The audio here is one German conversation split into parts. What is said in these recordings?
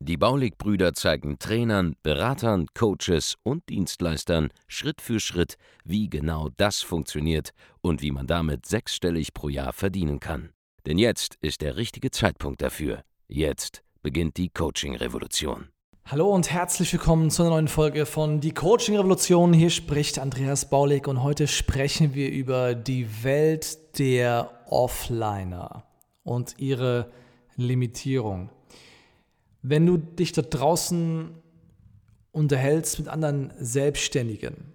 Die Baulig-Brüder zeigen Trainern, Beratern, Coaches und Dienstleistern Schritt für Schritt, wie genau das funktioniert und wie man damit sechsstellig pro Jahr verdienen kann. Denn jetzt ist der richtige Zeitpunkt dafür. Jetzt beginnt die Coaching-Revolution. Hallo und herzlich willkommen zu einer neuen Folge von Die Coaching Revolution. Hier spricht Andreas Baulig und heute sprechen wir über die Welt der Offliner und ihre Limitierung. Wenn du dich da draußen unterhältst mit anderen Selbstständigen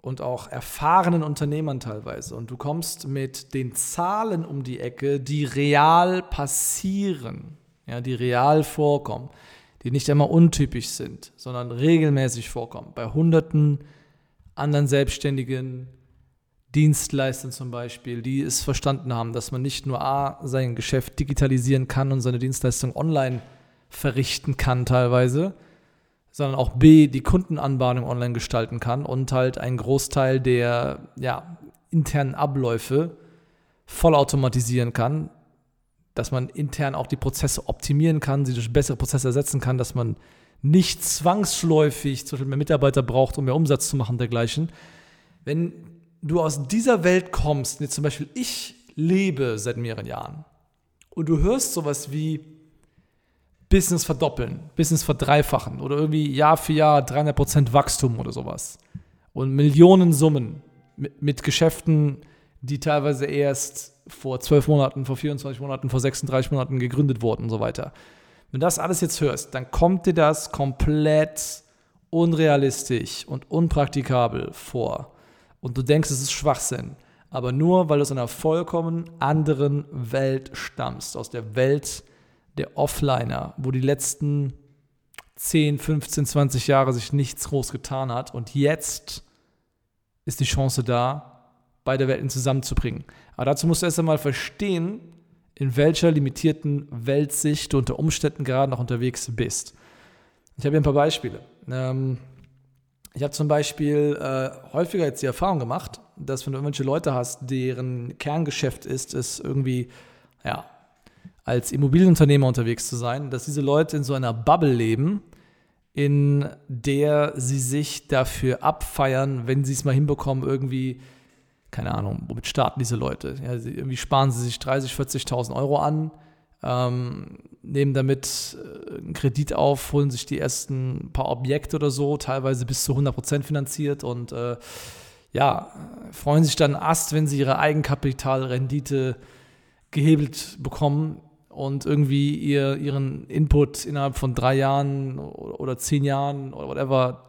und auch erfahrenen Unternehmern teilweise und du kommst mit den Zahlen um die Ecke, die real passieren, ja, die real vorkommen, die nicht einmal untypisch sind, sondern regelmäßig vorkommen, bei hunderten anderen Selbstständigen, Dienstleistern zum Beispiel, die es verstanden haben, dass man nicht nur A, sein Geschäft digitalisieren kann und seine Dienstleistung online verrichten kann teilweise, sondern auch B, die Kundenanbahnung online gestalten kann und halt einen Großteil der ja, internen Abläufe vollautomatisieren kann, dass man intern auch die Prozesse optimieren kann, sie durch bessere Prozesse ersetzen kann, dass man nicht zwangsläufig zum Beispiel mehr Mitarbeiter braucht, um mehr Umsatz zu machen, dergleichen. Wenn du aus dieser Welt kommst, jetzt zum Beispiel ich lebe seit mehreren Jahren und du hörst sowas wie, Business verdoppeln, Business verdreifachen oder irgendwie Jahr für Jahr 300% Wachstum oder sowas. Und Millionen Summen mit, Geschäften, die teilweise erst vor 12 Monaten, vor 24 Monaten, vor 36 Monaten gegründet wurden und so weiter. Wenn du das alles jetzt hörst, dann kommt dir das komplett unrealistisch und unpraktikabel vor. Und du denkst, es ist Schwachsinn. Aber nur, weil du aus einer vollkommen anderen Welt stammst, aus der Welt der Offliner, wo die letzten 10, 15, 20 Jahre sich nichts groß getan hat. Und jetzt ist die Chance da, beide Welten zusammenzubringen. Aber dazu musst du erst einmal verstehen, in welcher limitierten Weltsicht du unter Umständen gerade noch unterwegs bist. Ich habe hier ein paar Beispiele. Ähm, ich habe zum Beispiel äh, häufiger jetzt die Erfahrung gemacht, dass wenn du irgendwelche Leute hast, deren Kerngeschäft ist, es irgendwie ja, als Immobilienunternehmer unterwegs zu sein, dass diese Leute in so einer Bubble leben, in der sie sich dafür abfeiern, wenn sie es mal hinbekommen, irgendwie, keine Ahnung, womit starten diese Leute? Ja, irgendwie sparen sie sich 30, 40.000 Euro an, ähm, nehmen damit äh, einen Kredit auf, holen sich die ersten paar Objekte oder so, teilweise bis zu 100% finanziert und äh, ja, freuen sich dann Ast, wenn sie ihre Eigenkapitalrendite gehebelt bekommen und irgendwie ihr, ihren Input innerhalb von drei Jahren oder zehn Jahren oder whatever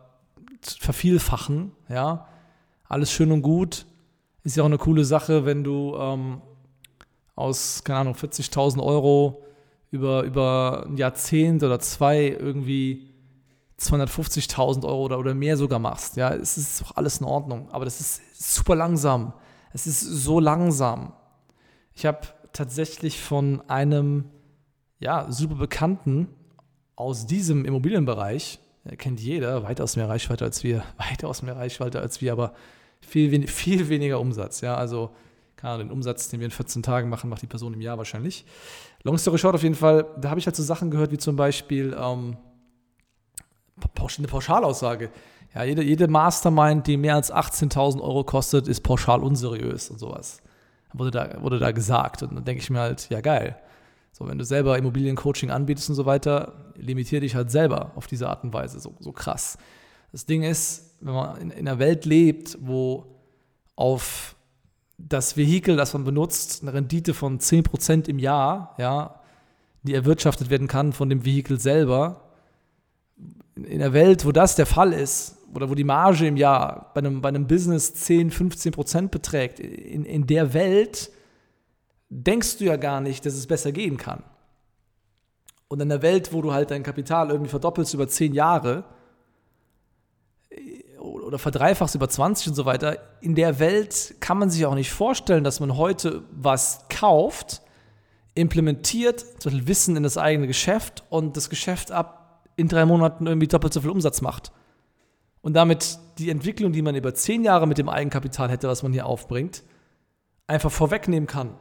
vervielfachen, ja, alles schön und gut. Ist ja auch eine coole Sache, wenn du ähm, aus, keine Ahnung, 40.000 Euro über, über ein Jahrzehnt oder zwei irgendwie 250.000 Euro oder, oder mehr sogar machst. Ja, es ist doch alles in Ordnung. Aber das ist super langsam. Es ist so langsam. Ich habe tatsächlich von einem ja, super Bekannten aus diesem Immobilienbereich, er kennt jeder, weitaus mehr Reichweite als wir, weitaus mehr Reichweite als wir, aber viel, viel weniger Umsatz. Ja, also keine den Umsatz, den wir in 14 Tagen machen, macht die Person im Jahr wahrscheinlich. Long story short auf jeden Fall, da habe ich halt so Sachen gehört, wie zum Beispiel ähm, eine Pauschalaussage. Ja, jede, jede Mastermind, die mehr als 18.000 Euro kostet, ist pauschal unseriös und sowas wurde da, wurde da gesagt. Und dann denke ich mir halt, ja geil. So, wenn du selber Immobiliencoaching anbietest und so weiter, limitier dich halt selber auf diese Art und Weise. So, so krass. Das Ding ist, wenn man in, in einer Welt lebt, wo auf das Vehikel, das man benutzt, eine Rendite von 10% im Jahr, ja, die erwirtschaftet werden kann von dem Vehikel selber, in einer Welt, wo das der Fall ist, oder wo die Marge im Jahr bei einem, bei einem Business 10, 15 Prozent beträgt, in, in der Welt denkst du ja gar nicht, dass es besser gehen kann. Und in der Welt, wo du halt dein Kapital irgendwie verdoppelst über 10 Jahre, oder verdreifachst über 20 und so weiter. In der Welt kann man sich auch nicht vorstellen, dass man heute was kauft, implementiert, zum Beispiel Wissen in das eigene Geschäft und das Geschäft ab in drei Monaten irgendwie doppelt so viel Umsatz macht. Und damit die Entwicklung, die man über zehn Jahre mit dem Eigenkapital hätte, was man hier aufbringt, einfach vorwegnehmen kann,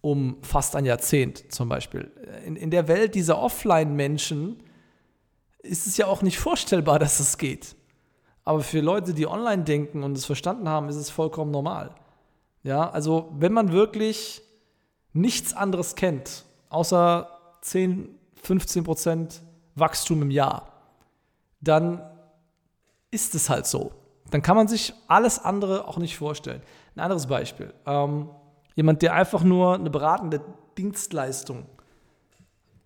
um fast ein Jahrzehnt zum Beispiel. In, in der Welt dieser Offline-Menschen ist es ja auch nicht vorstellbar, dass es geht. Aber für Leute, die online denken und es verstanden haben, ist es vollkommen normal. Ja, also wenn man wirklich nichts anderes kennt, außer 10, 15 Prozent Wachstum im Jahr, dann ist es halt so. Dann kann man sich alles andere auch nicht vorstellen. Ein anderes Beispiel. Ähm, jemand, der einfach nur eine beratende Dienstleistung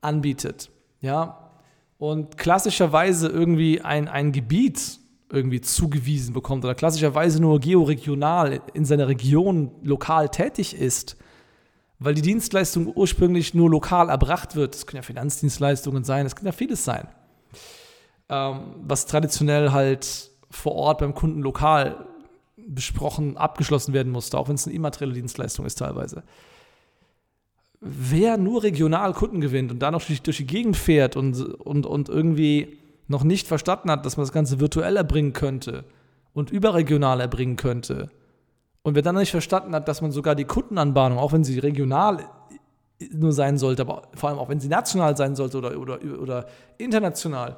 anbietet, ja, und klassischerweise irgendwie ein, ein Gebiet irgendwie zugewiesen bekommt oder klassischerweise nur georegional in seiner Region lokal tätig ist, weil die Dienstleistung ursprünglich nur lokal erbracht wird. Das können ja Finanzdienstleistungen sein, das kann ja vieles sein, ähm, was traditionell halt vor Ort beim Kunden lokal besprochen, abgeschlossen werden musste, auch wenn es eine immaterielle Dienstleistung ist teilweise. Wer nur regional Kunden gewinnt und da noch durch, durch die Gegend fährt und, und, und irgendwie noch nicht verstanden hat, dass man das Ganze virtuell erbringen könnte und überregional erbringen könnte, und wer dann nicht verstanden hat, dass man sogar die Kundenanbahnung, auch wenn sie regional nur sein sollte, aber vor allem auch wenn sie national sein sollte oder, oder, oder international,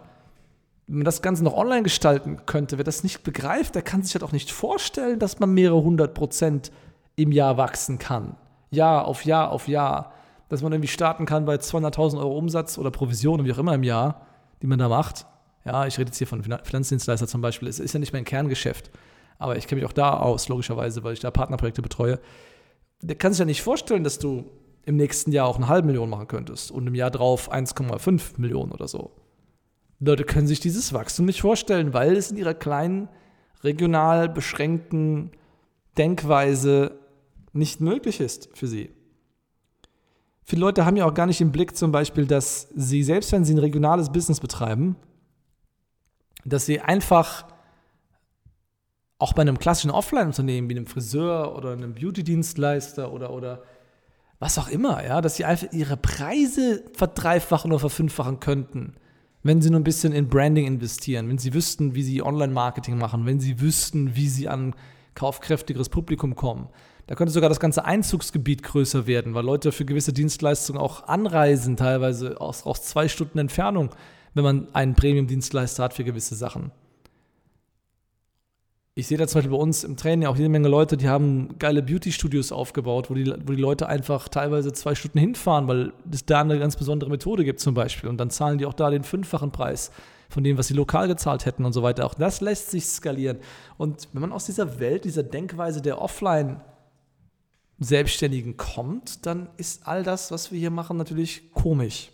wenn man das Ganze noch online gestalten könnte, wer das nicht begreift, der kann sich halt auch nicht vorstellen, dass man mehrere hundert Prozent im Jahr wachsen kann. Jahr auf Jahr auf Jahr. Dass man irgendwie starten kann bei 200.000 Euro Umsatz oder Provision, wie auch immer im Jahr, die man da macht. Ja, ich rede jetzt hier von Finanzdienstleister zum Beispiel. Es ist ja nicht mein Kerngeschäft. Aber ich kenne mich auch da aus, logischerweise, weil ich da Partnerprojekte betreue. Der kann sich ja nicht vorstellen, dass du im nächsten Jahr auch eine halbe Million machen könntest und im Jahr drauf 1,5 Millionen oder so. Leute können sich dieses Wachstum nicht vorstellen, weil es in ihrer kleinen, regional beschränkten Denkweise nicht möglich ist für sie. Viele Leute haben ja auch gar nicht im Blick zum Beispiel, dass sie, selbst wenn sie ein regionales Business betreiben, dass sie einfach auch bei einem klassischen Offline-Unternehmen wie einem Friseur oder einem Beauty-Dienstleister oder, oder was auch immer, ja, dass sie einfach ihre Preise verdreifachen oder verfünffachen könnten, wenn sie nur ein bisschen in Branding investieren, wenn sie wüssten, wie sie Online-Marketing machen, wenn sie wüssten, wie sie an kaufkräftigeres Publikum kommen. Da könnte sogar das ganze Einzugsgebiet größer werden, weil Leute für gewisse Dienstleistungen auch anreisen, teilweise aus, aus zwei Stunden Entfernung, wenn man einen Premium-Dienstleister hat für gewisse Sachen ich sehe da zum Beispiel bei uns im Training auch jede Menge Leute, die haben geile Beauty-Studios aufgebaut, wo die, wo die Leute einfach teilweise zwei Stunden hinfahren, weil es da eine ganz besondere Methode gibt zum Beispiel. Und dann zahlen die auch da den fünffachen Preis von dem, was sie lokal gezahlt hätten und so weiter. Auch das lässt sich skalieren. Und wenn man aus dieser Welt, dieser Denkweise der Offline- Selbstständigen kommt, dann ist all das, was wir hier machen, natürlich komisch.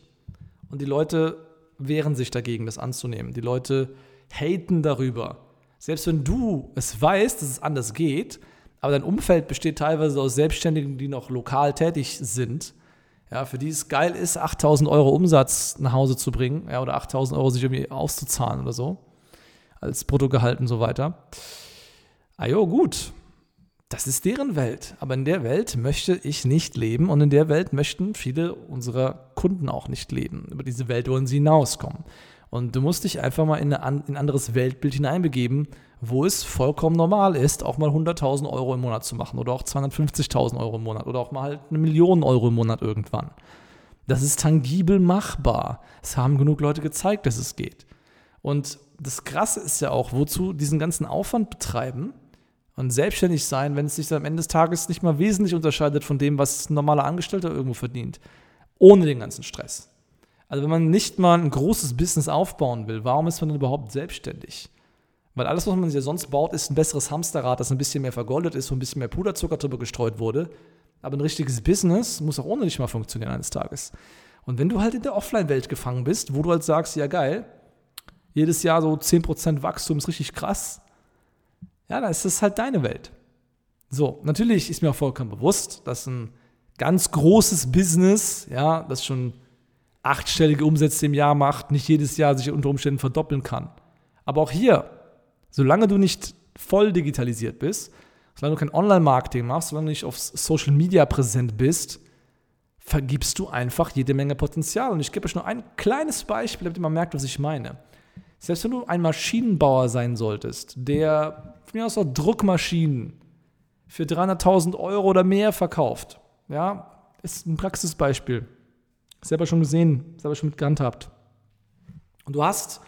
Und die Leute wehren sich dagegen, das anzunehmen. Die Leute haten darüber selbst wenn du es weißt, dass es anders geht, aber dein Umfeld besteht teilweise aus Selbstständigen, die noch lokal tätig sind, ja, für die es geil ist, 8000 Euro Umsatz nach Hause zu bringen, ja, oder 8000 Euro sich irgendwie auszuzahlen oder so, als Bruttogehalt und so weiter. Ah jo, gut, das ist deren Welt. Aber in der Welt möchte ich nicht leben und in der Welt möchten viele unserer Kunden auch nicht leben. Über diese Welt wollen sie hinauskommen. Und du musst dich einfach mal in, ein anderes Weltbild hineinbegeben, wo es vollkommen normal ist, auch mal 100.000 Euro im Monat zu machen oder auch 250.000 Euro im Monat oder auch mal halt eine Million Euro im Monat irgendwann. Das ist tangibel machbar. Es haben genug Leute gezeigt, dass es geht. Und das Krasse ist ja auch, wozu diesen ganzen Aufwand betreiben und selbstständig sein, wenn es sich am Ende des Tages nicht mal wesentlich unterscheidet von dem, was ein normaler Angestellter irgendwo verdient. Ohne den ganzen Stress. Also wenn man nicht mal ein großes Business aufbauen will, warum ist man denn überhaupt selbstständig? Weil alles, was man sich ja sonst baut, ist ein besseres Hamsterrad, das ein bisschen mehr vergoldet ist, wo ein bisschen mehr Puderzucker drüber gestreut wurde. Aber ein richtiges Business muss auch ohne dich mal funktionieren eines Tages. Und wenn du halt in der Offline-Welt gefangen bist, wo du halt sagst, ja geil, jedes Jahr so 10% Wachstum ist richtig krass, ja, dann ist das halt deine Welt. So, natürlich ist mir auch vollkommen bewusst, dass ein ganz großes Business, ja, das schon achtstellige Umsätze im Jahr macht, nicht jedes Jahr sich unter Umständen verdoppeln kann. Aber auch hier, solange du nicht voll digitalisiert bist, solange du kein Online-Marketing machst, solange du nicht auf Social Media präsent bist, vergibst du einfach jede Menge Potenzial. Und ich gebe euch nur ein kleines Beispiel, damit ihr mal merkt, was ich meine. Selbst wenn du ein Maschinenbauer sein solltest, der von mir aus auch Druckmaschinen für 300.000 Euro oder mehr verkauft, ja, ist ein Praxisbeispiel. Selber schon gesehen, selber schon mit gehandhabt. Und du hast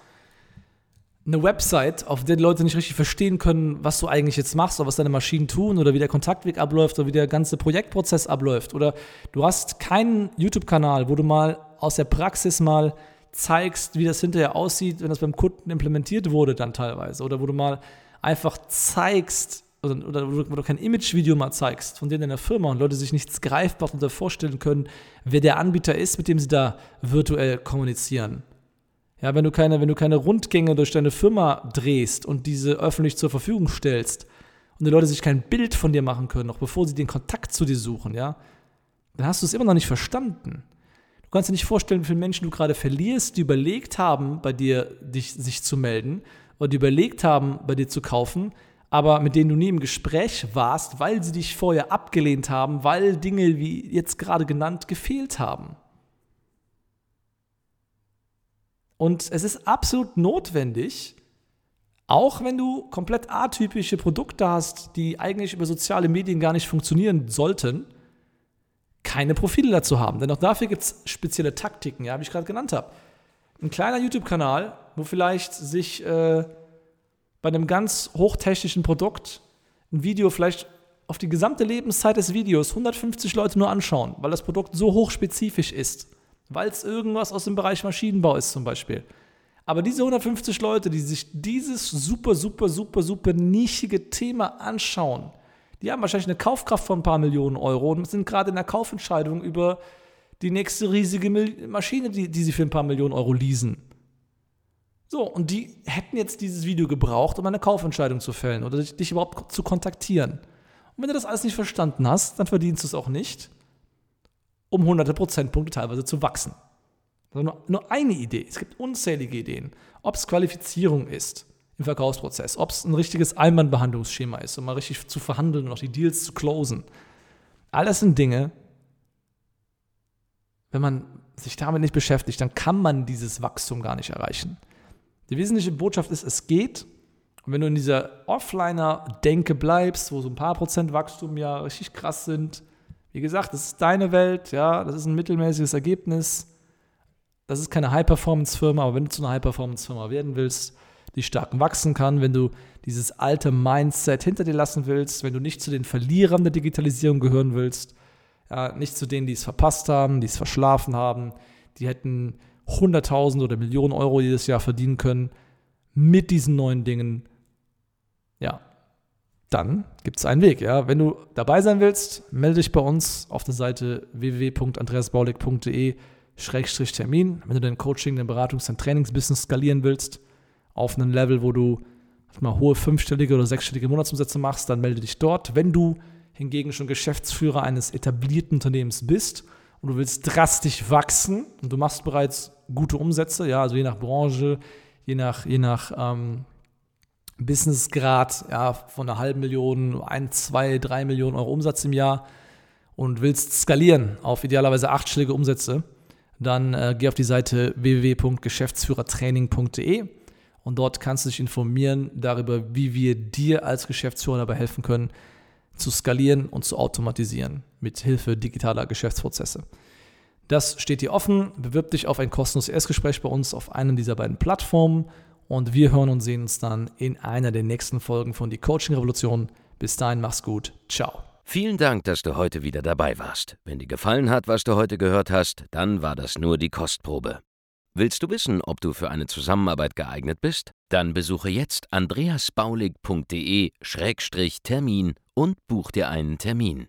eine Website, auf der die Leute nicht richtig verstehen können, was du eigentlich jetzt machst oder was deine Maschinen tun oder wie der Kontaktweg abläuft oder wie der ganze Projektprozess abläuft. Oder du hast keinen YouTube-Kanal, wo du mal aus der Praxis mal zeigst, wie das hinterher aussieht, wenn das beim Kunden implementiert wurde dann teilweise. Oder wo du mal einfach zeigst, oder, oder wo du kein Imagevideo mal zeigst von denen in der Firma und Leute sich nichts greifbar unter vorstellen können, wer der Anbieter ist, mit dem sie da virtuell kommunizieren. Ja, wenn du keine, wenn du keine Rundgänge durch deine Firma drehst und diese öffentlich zur Verfügung stellst und die Leute sich kein Bild von dir machen können, noch bevor sie den Kontakt zu dir suchen, ja, dann hast du es immer noch nicht verstanden. Du kannst dir nicht vorstellen, wie viele Menschen du gerade verlierst, die überlegt haben, bei dir dich, sich zu melden oder die überlegt haben, bei dir zu kaufen, aber mit denen du nie im Gespräch warst, weil sie dich vorher abgelehnt haben, weil Dinge, wie jetzt gerade genannt, gefehlt haben. Und es ist absolut notwendig, auch wenn du komplett atypische Produkte hast, die eigentlich über soziale Medien gar nicht funktionieren sollten, keine Profile dazu haben. Denn auch dafür gibt es spezielle Taktiken, ja, wie ich gerade genannt habe. Ein kleiner YouTube-Kanal, wo vielleicht sich äh, bei einem ganz hochtechnischen Produkt ein Video vielleicht auf die gesamte Lebenszeit des Videos 150 Leute nur anschauen, weil das Produkt so hochspezifisch ist weil es irgendwas aus dem Bereich Maschinenbau ist zum Beispiel. Aber diese 150 Leute, die sich dieses super, super, super, super nischige Thema anschauen, die haben wahrscheinlich eine Kaufkraft von ein paar Millionen Euro und sind gerade in der Kaufentscheidung über die nächste riesige Maschine, die, die sie für ein paar Millionen Euro leasen. So, und die hätten jetzt dieses Video gebraucht, um eine Kaufentscheidung zu fällen oder dich, überhaupt zu kontaktieren. Und wenn du das alles nicht verstanden hast, dann verdienst du es auch nicht um hunderte Prozentpunkte teilweise zu wachsen. Das ist nur, nur eine Idee. Es gibt unzählige Ideen. Ob es Qualifizierung ist im Verkaufsprozess, ob es ein richtiges Einwandbehandlungsschema ist, um mal richtig zu verhandeln und auch die Deals zu closen. Alles sind Dinge, wenn man sich damit nicht beschäftigt, dann kann man dieses Wachstum gar nicht erreichen. Die wesentliche Botschaft ist, es geht. Und wenn du in dieser Offliner-Denke bleibst, wo so ein paar Prozent Wachstum ja richtig krass sind, wie gesagt, das ist deine Welt, ja, das ist ein mittelmäßiges Ergebnis. Das ist keine High-Performance-Firma, aber wenn du zu einer High-Performance-Firma werden willst, die stark wachsen kann, wenn du dieses alte Mindset hinter dir lassen willst, wenn du nicht zu den Verlierern der Digitalisierung gehören willst, ja, nicht zu denen, die es verpasst haben, die es verschlafen haben, die hätten 100.000 oder Millionen Euro jedes Jahr verdienen können mit diesen neuen Dingen. Ja, dann gibt es einen Weg. Ja? Wenn du dabei sein willst, melde dich bei uns auf der Seite www.andreasbaulig.de-termin. Wenn du dein Coaching, dein Beratungs-, dein Trainingsbusiness skalieren willst, auf einem Level, wo du mal hohe fünfstellige oder sechsstellige Monatsumsätze machst, dann melde dich dort. Wenn du hingegen schon Geschäftsführer eines etablierten Unternehmens bist und du willst drastisch wachsen und du machst bereits gute Umsätze, ja, also je nach Branche, je nach, je nach ähm, Businessgrad ja, von einer halben Million, ein, zwei, drei Millionen Euro Umsatz im Jahr und willst skalieren auf idealerweise achtstellige Umsätze, dann äh, geh auf die Seite www.geschäftsführertraining.de und dort kannst du dich informieren darüber, wie wir dir als Geschäftsführer dabei helfen können, zu skalieren und zu automatisieren mit Hilfe digitaler Geschäftsprozesse. Das steht dir offen. Bewirb dich auf ein kostenloses Erstgespräch bei uns auf einem dieser beiden Plattformen und wir hören und sehen uns dann in einer der nächsten Folgen von Die Coaching Revolution. Bis dahin, mach's gut. Ciao. Vielen Dank, dass du heute wieder dabei warst. Wenn dir gefallen hat, was du heute gehört hast, dann war das nur die Kostprobe. Willst du wissen, ob du für eine Zusammenarbeit geeignet bist? Dann besuche jetzt andreasbaulig.de-termin und buch dir einen Termin.